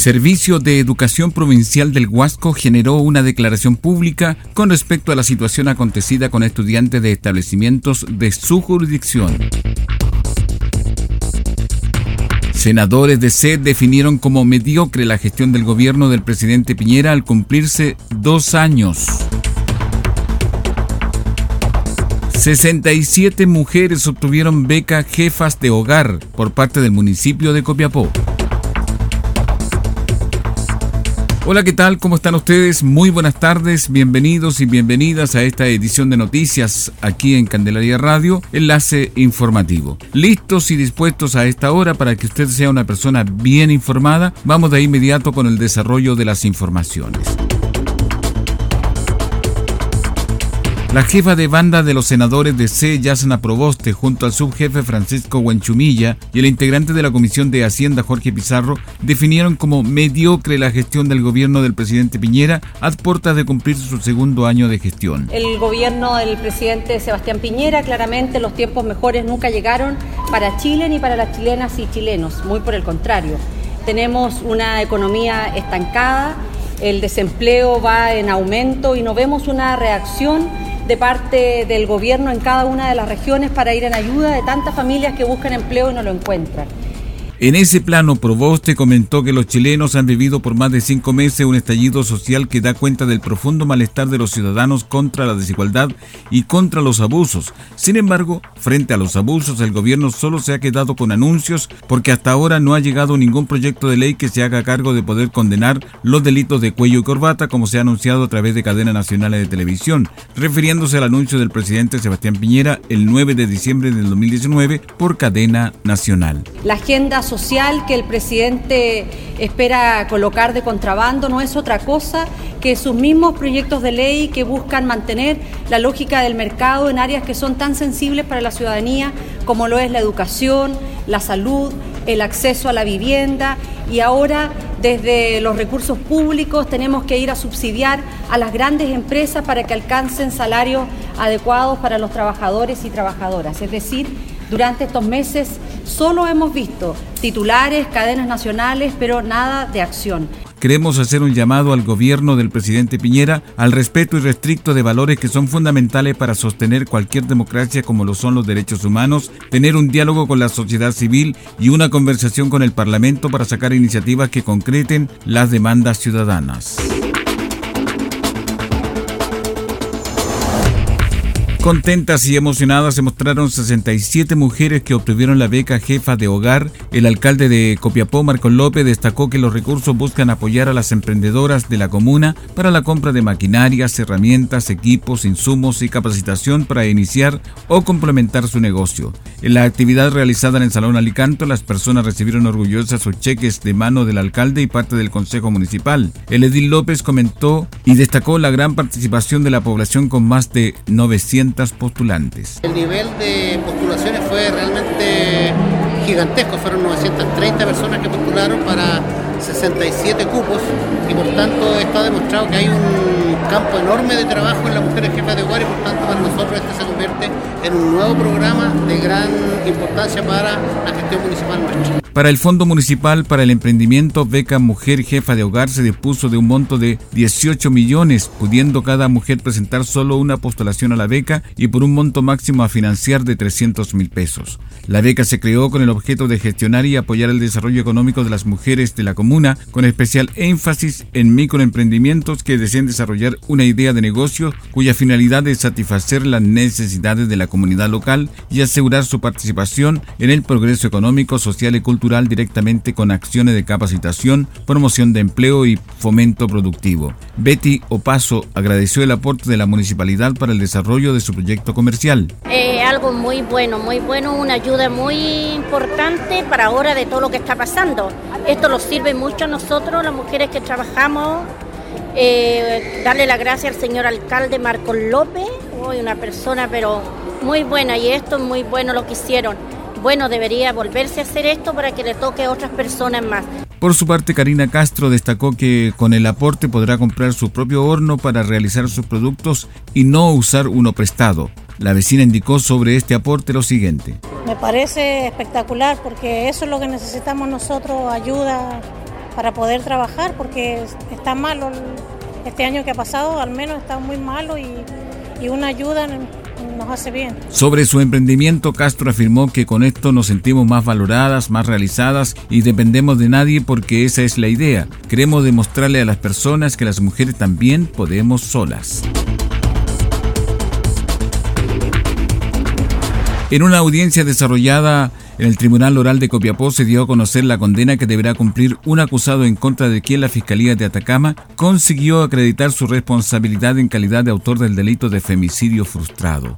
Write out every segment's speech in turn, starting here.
Servicio de Educación Provincial del Huasco generó una declaración pública con respecto a la situación acontecida con estudiantes de establecimientos de su jurisdicción. Senadores de SED definieron como mediocre la gestión del gobierno del presidente Piñera al cumplirse dos años. 67 mujeres obtuvieron beca jefas de hogar por parte del municipio de Copiapó. Hola, ¿qué tal? ¿Cómo están ustedes? Muy buenas tardes, bienvenidos y bienvenidas a esta edición de noticias aquí en Candelaria Radio, enlace informativo. Listos y dispuestos a esta hora para que usted sea una persona bien informada, vamos de inmediato con el desarrollo de las informaciones. La jefa de banda de los senadores de C, Yasna Proboste, junto al subjefe Francisco Huanchumilla y el integrante de la Comisión de Hacienda, Jorge Pizarro, definieron como mediocre la gestión del gobierno del presidente Piñera a puertas de cumplir su segundo año de gestión. El gobierno del presidente Sebastián Piñera, claramente los tiempos mejores nunca llegaron para Chile ni para las chilenas y chilenos, muy por el contrario. Tenemos una economía estancada, el desempleo va en aumento y no vemos una reacción de parte del gobierno en cada una de las regiones para ir en ayuda de tantas familias que buscan empleo y no lo encuentran. En ese plano, Proboste comentó que los chilenos han vivido por más de cinco meses un estallido social que da cuenta del profundo malestar de los ciudadanos contra la desigualdad y contra los abusos. Sin embargo, frente a los abusos, el gobierno solo se ha quedado con anuncios porque hasta ahora no ha llegado ningún proyecto de ley que se haga cargo de poder condenar los delitos de cuello y corbata como se ha anunciado a través de cadenas nacionales de televisión, refiriéndose al anuncio del presidente Sebastián Piñera el 9 de diciembre del 2019 por cadena nacional. La agenda social que el presidente espera colocar de contrabando no es otra cosa que sus mismos proyectos de ley que buscan mantener la lógica del mercado en áreas que son tan sensibles para la ciudadanía como lo es la educación, la salud, el acceso a la vivienda y ahora desde los recursos públicos tenemos que ir a subsidiar a las grandes empresas para que alcancen salarios adecuados para los trabajadores y trabajadoras. Es decir, durante estos meses solo hemos visto titulares, cadenas nacionales, pero nada de acción. Queremos hacer un llamado al gobierno del presidente Piñera al respeto irrestricto de valores que son fundamentales para sostener cualquier democracia como lo son los derechos humanos, tener un diálogo con la sociedad civil y una conversación con el Parlamento para sacar iniciativas que concreten las demandas ciudadanas. Contentas y emocionadas se mostraron 67 mujeres que obtuvieron la beca jefa de hogar. El alcalde de Copiapó, Marco López, destacó que los recursos buscan apoyar a las emprendedoras de la comuna para la compra de maquinarias, herramientas, equipos, insumos y capacitación para iniciar o complementar su negocio. En la actividad realizada en el Salón Alicanto, las personas recibieron orgullosas sus cheques de mano del alcalde y parte del Consejo Municipal. El edil López comentó y destacó la gran participación de la población con más de 900 postulantes. El nivel de postulaciones fue realmente gigantesco, fueron 930 personas que postularon para 67 cupos y por tanto está demostrado que hay un campo enorme de trabajo en las mujeres jefas de hogar y por tanto para nosotros este se convierte en un nuevo programa de gran importancia para la gestión municipal nuestra. Para el Fondo Municipal para el Emprendimiento, Beca Mujer Jefa de Hogar se dispuso de un monto de 18 millones, pudiendo cada mujer presentar solo una postulación a la beca y por un monto máximo a financiar de 300 mil pesos. La beca se creó con el objeto de gestionar y apoyar el desarrollo económico de las mujeres de la comuna, con especial énfasis en microemprendimientos que deseen desarrollar una idea de negocio cuya finalidad es satisfacer las necesidades de la comunidad local y asegurar su participación en el progreso económico, social y cultural directamente con acciones de capacitación, promoción de empleo y fomento productivo. Betty Opaso agradeció el aporte de la municipalidad para el desarrollo de su proyecto comercial. Eh, algo muy bueno, muy bueno, una ayuda muy importante para ahora de todo lo que está pasando. Esto nos sirve mucho a nosotros, las mujeres que trabajamos. Eh, darle la gracia al señor alcalde Marcos López, una persona pero muy buena y esto es muy bueno lo que hicieron bueno, debería volverse a hacer esto para que le toque a otras personas más. Por su parte, Karina Castro destacó que con el aporte podrá comprar su propio horno para realizar sus productos y no usar uno prestado. La vecina indicó sobre este aporte lo siguiente. Me parece espectacular porque eso es lo que necesitamos nosotros, ayuda para poder trabajar, porque está malo este año que ha pasado, al menos está muy malo y, y una ayuda Sobre su emprendimiento, Castro afirmó que con esto nos sentimos más valoradas, más realizadas y dependemos de nadie porque esa es la idea. Queremos demostrarle a las personas que las mujeres también podemos solas. En una audiencia desarrollada en el Tribunal Oral de Copiapó se dio a conocer la condena que deberá cumplir un acusado en contra de quien la Fiscalía de Atacama consiguió acreditar su responsabilidad en calidad de autor del delito de femicidio frustrado.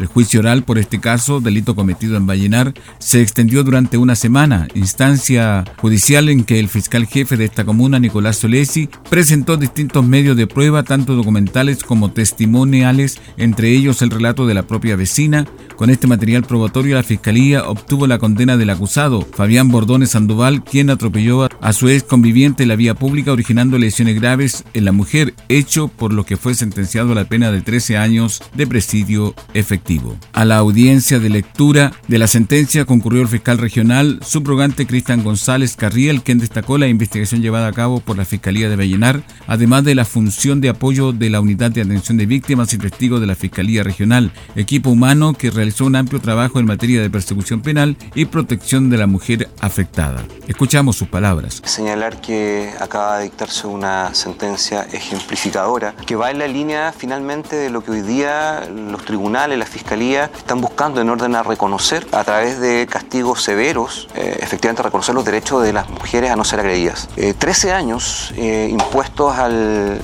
El juicio oral por este caso, delito cometido en Vallenar, se extendió durante una semana, instancia judicial en que el fiscal jefe de esta comuna, Nicolás Solesi, presentó distintos medios de prueba, tanto documentales como testimoniales, entre ellos el relato de la propia vecina. Con este material probatorio, la fiscalía obtuvo la condena del acusado, Fabián Bordones Sandoval, quien atropelló a su ex conviviente en la vía pública, originando lesiones graves en la mujer, hecho por lo que fue sentenciado a la pena de 13 años de presidio efectivo. A la audiencia de lectura de la sentencia concurrió el fiscal regional subrogante Cristian González Carriel, quien destacó la investigación llevada a cabo por la Fiscalía de Vallenar, además de la función de apoyo de la Unidad de Atención de Víctimas y Testigos de la Fiscalía Regional, equipo humano que realizó un amplio trabajo en materia de persecución penal y protección de la mujer afectada. Escuchamos sus palabras. Señalar que acaba de dictarse una sentencia ejemplificadora que va en la línea finalmente de lo que hoy día los tribunales, las Fiscalía están buscando en orden a reconocer a través de castigos severos, eh, efectivamente reconocer los derechos de las mujeres a no ser agredidas. 13 eh, años eh, impuestos al,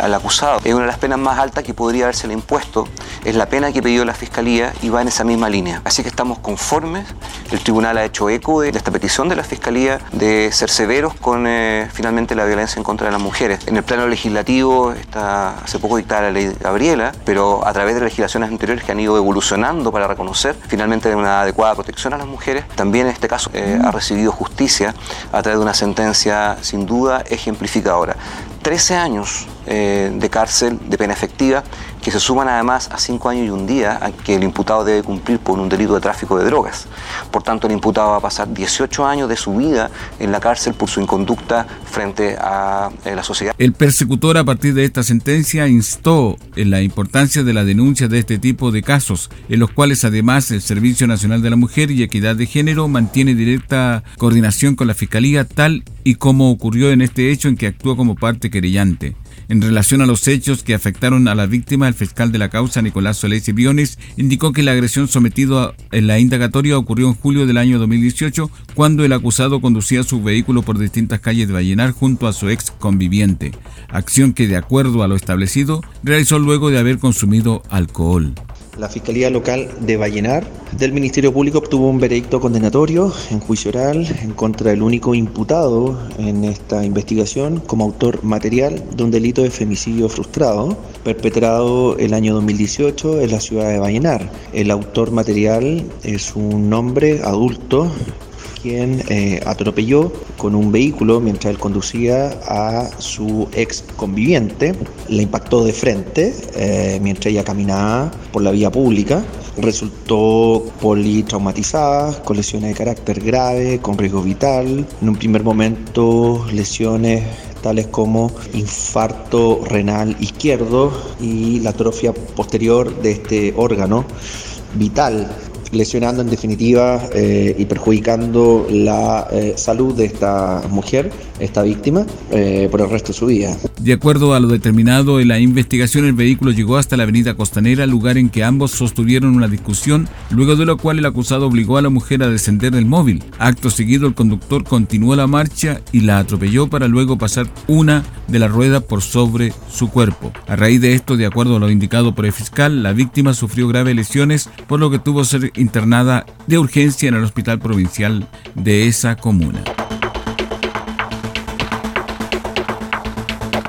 al, acusado es una de las penas más altas que podría haberse impuesto, es la pena que pidió la Fiscalía y va en esa misma línea. Así que estamos conformes, el tribunal ha hecho eco de esta petición de la Fiscalía de ser severos con finalmente la violencia en contra de las mujeres. En el plano legislativo está hace poco dictada la ley Gabriela, pero a través de legislaciones anteriores que han ido evolucionando para reconocer finalmente una adecuada protección a las mujeres. También en este caso eh, ha recibido justicia a través de una sentencia sin duda ejemplificadora. 13 años eh, de cárcel de pena efectiva que se suman además a cinco años y un día que el imputado debe cumplir por un delito de tráfico de drogas. Por tanto, el imputado va a pasar 18 años de su vida en la cárcel por su inconducta frente a eh, la sociedad. El persecutor a partir de esta sentencia instó en la importancia de la denuncia de este tipo de casos, en los cuales además el Servicio Nacional de la Mujer y Equidad de Género mantiene directa coordinación con la Fiscalía, tal y como ocurrió en este hecho en que actuó como parte querellante. En relación a los hechos que afectaron a la víctima, el fiscal de la causa, Nicolás Solés y Biones, indicó que la agresión sometida en la indagatoria ocurrió en julio del año 2018, cuando el acusado conducía su vehículo por distintas calles de Vallenar junto a su ex conviviente, acción que, de acuerdo a lo establecido, realizó luego de haber consumido alcohol. La Fiscalía Local de Vallenar del Ministerio Público obtuvo un veredicto condenatorio en juicio oral en contra del único imputado en esta investigación como autor material de un delito de femicidio frustrado perpetrado el año 2018 en la ciudad de Vallenar. El autor material es un hombre adulto quien eh, atropelló con un vehículo mientras él conducía a su ex conviviente. La impactó de frente eh, mientras ella caminaba por la vía pública. resultó politraumatizada, con lesiones de carácter grave, con riesgo vital. En un primer momento lesiones tales como infarto renal izquierdo y la atrofia posterior de este órgano vital lesionando en definitiva eh, y perjudicando la eh, salud de esta mujer, esta víctima, eh, por el resto de su vida. De acuerdo a lo determinado en la investigación, el vehículo llegó hasta la avenida Costanera, lugar en que ambos sostuvieron una discusión, luego de lo cual el acusado obligó a la mujer a descender del móvil. Acto seguido, el conductor continuó la marcha y la atropelló para luego pasar una de las ruedas por sobre su cuerpo. A raíz de esto, de acuerdo a lo indicado por el fiscal, la víctima sufrió graves lesiones, por lo que tuvo ser internada de urgencia en el hospital provincial de esa comuna.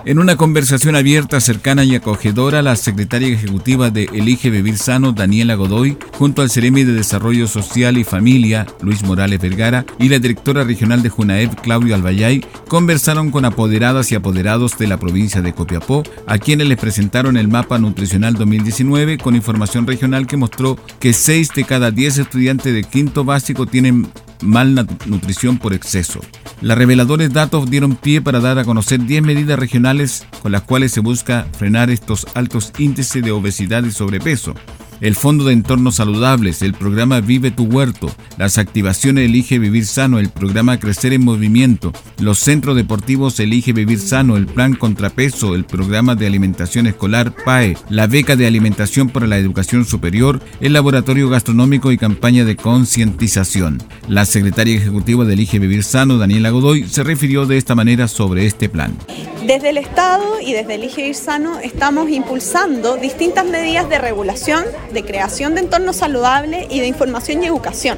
En una conversación abierta, cercana y acogedora, la secretaria ejecutiva de Elige Vivir Sano, Daniela Godoy, junto al Ceremi de Desarrollo Social y Familia, Luis Morales Vergara, y la directora regional de Junaev, Claudio Albayay, conversaron con apoderadas y apoderados de la provincia de Copiapó, a quienes les presentaron el mapa nutricional 2019 con información regional que mostró que 6 de cada 10 estudiantes de quinto básico tienen malnutrición por exceso. Los reveladores datos dieron pie para dar a conocer 10 medidas regionales con las cuales se busca frenar estos altos índices de obesidad y sobrepeso el Fondo de Entornos Saludables, el programa Vive tu Huerto, las activaciones Elige Vivir Sano, el programa Crecer en Movimiento, los centros deportivos Elige Vivir Sano, el Plan Contrapeso, el programa de alimentación escolar PAE, la beca de alimentación para la educación superior, el laboratorio gastronómico y campaña de concientización. La secretaria ejecutiva de Elige Vivir Sano, Daniela Godoy, se refirió de esta manera sobre este plan. Desde el Estado y desde Elige Vivir Sano estamos impulsando distintas medidas de regulación de creación de entornos saludables y de información y educación.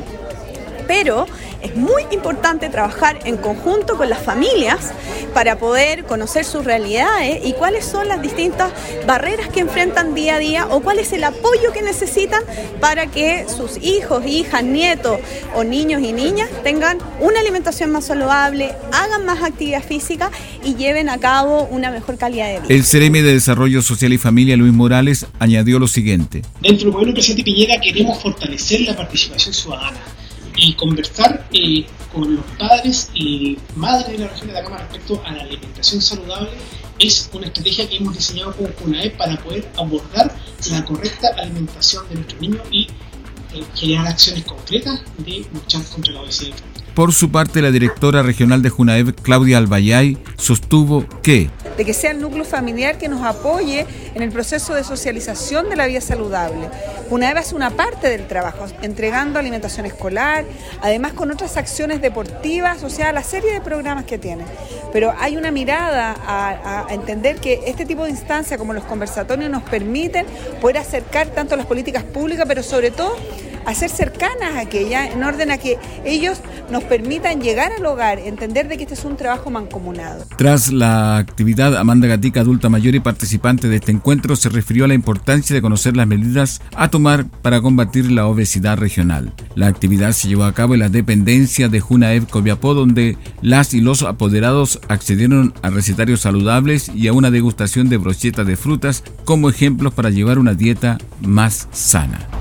Pero es muy importante trabajar en conjunto con las familias para poder conocer sus realidades y cuáles son las distintas barreras que enfrentan día a día o cuál es el apoyo que necesitan para que sus hijos, hijas, nietos o niños y niñas tengan una alimentación más saludable, hagan más actividad física y lleven a cabo una mejor calidad de vida. El CEREMI de Desarrollo Social y Familia, Luis Morales, añadió lo siguiente. Dentro del gobierno presidente Piñera queremos fortalecer la participación ciudadana y conversar eh, con los padres y madres de la región de Atacama respecto a la alimentación saludable es una estrategia que hemos diseñado como CUNAE para poder abordar la correcta alimentación de nuestros niños y eh, generar acciones concretas de luchar contra la obesidad. Por su parte, la directora regional de Junaev, Claudia Albayay, sostuvo que de que sea el núcleo familiar que nos apoye en el proceso de socialización de la vida saludable. Junaev es una parte del trabajo, entregando alimentación escolar, además con otras acciones deportivas, o sea, la serie de programas que tiene. Pero hay una mirada a, a entender que este tipo de instancias como los conversatorios nos permiten poder acercar tanto las políticas públicas, pero sobre todo a ser cercanas a aquella, en orden a que ellos nos permitan llegar al hogar, entender de que este es un trabajo mancomunado. Tras la actividad, Amanda Gatica, adulta mayor y participante de este encuentro, se refirió a la importancia de conocer las medidas a tomar para combatir la obesidad regional. La actividad se llevó a cabo en la dependencia de Junaev Coviapó, donde las y los apoderados accedieron a recetarios saludables y a una degustación de brochetas de frutas como ejemplos para llevar una dieta más sana.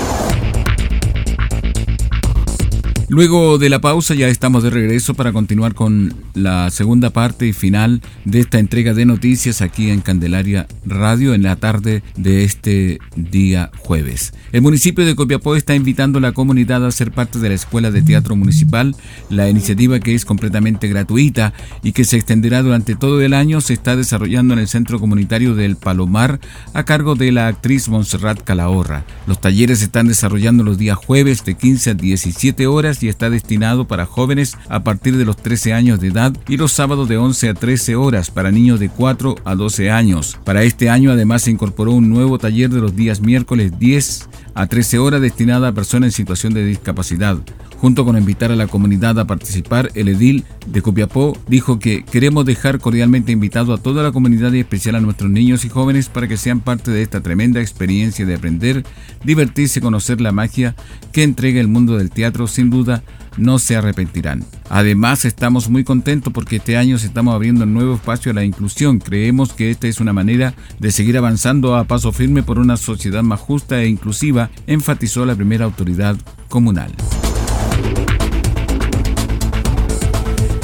Luego de la pausa ya estamos de regreso para continuar con la segunda parte y final de esta entrega de noticias aquí en Candelaria Radio en la tarde de este día jueves. El municipio de Copiapó está invitando a la comunidad a ser parte de la Escuela de Teatro Municipal. La iniciativa que es completamente gratuita y que se extenderá durante todo el año se está desarrollando en el Centro Comunitario del Palomar a cargo de la actriz Montserrat Calahorra. Los talleres se están desarrollando los días jueves de 15 a 17 horas y está destinado para jóvenes a partir de los 13 años de edad y los sábados de 11 a 13 horas para niños de 4 a 12 años. Para este año además se incorporó un nuevo taller de los días miércoles 10 a 13 horas destinada a personas en situación de discapacidad. Junto con invitar a la comunidad a participar, el edil de Copiapó dijo que queremos dejar cordialmente invitado a toda la comunidad y especial a nuestros niños y jóvenes para que sean parte de esta tremenda experiencia de aprender, divertirse y conocer la magia que entrega el mundo del teatro. Sin duda, no se arrepentirán. Además, estamos muy contentos porque este año se estamos abriendo un nuevo espacio a la inclusión. Creemos que esta es una manera de seguir avanzando a paso firme por una sociedad más justa e inclusiva, enfatizó la primera autoridad comunal.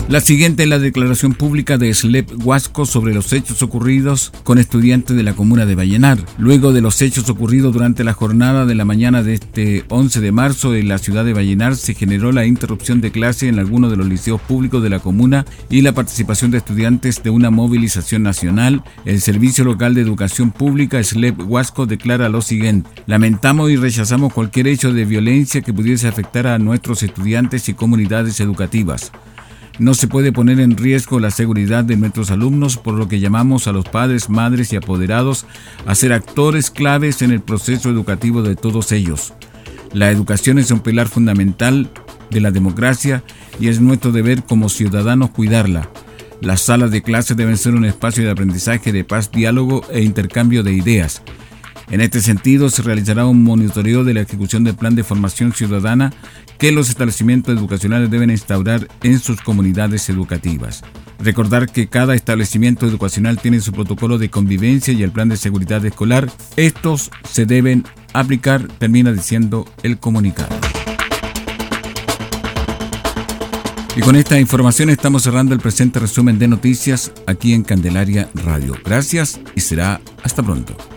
La siguiente es la declaración pública de Slep Huasco sobre los hechos ocurridos con estudiantes de la comuna de Vallenar. Luego de los hechos ocurridos durante la jornada de la mañana de este 11 de marzo en la ciudad de Vallenar, se generó la interrupción de clase en algunos de los liceos públicos de la comuna y la participación de estudiantes de una movilización nacional. El Servicio Local de Educación Pública, Slep Huasco, declara lo siguiente. Lamentamos y rechazamos cualquier hecho de violencia que pudiese afectar a nuestros estudiantes y comunidades educativas. No se puede poner en riesgo la seguridad de nuestros alumnos, por lo que llamamos a los padres, madres y apoderados a ser actores claves en el proceso educativo de todos ellos. La educación es un pilar fundamental de la democracia y es nuestro deber como ciudadanos cuidarla. Las salas de clase deben ser un espacio de aprendizaje, de paz, diálogo e intercambio de ideas. En este sentido, se realizará un monitoreo de la ejecución del plan de formación ciudadana que los establecimientos educacionales deben instaurar en sus comunidades educativas. Recordar que cada establecimiento educacional tiene su protocolo de convivencia y el plan de seguridad escolar. Estos se deben aplicar, termina diciendo el comunicado. Y con esta información estamos cerrando el presente resumen de noticias aquí en Candelaria Radio. Gracias y será hasta pronto.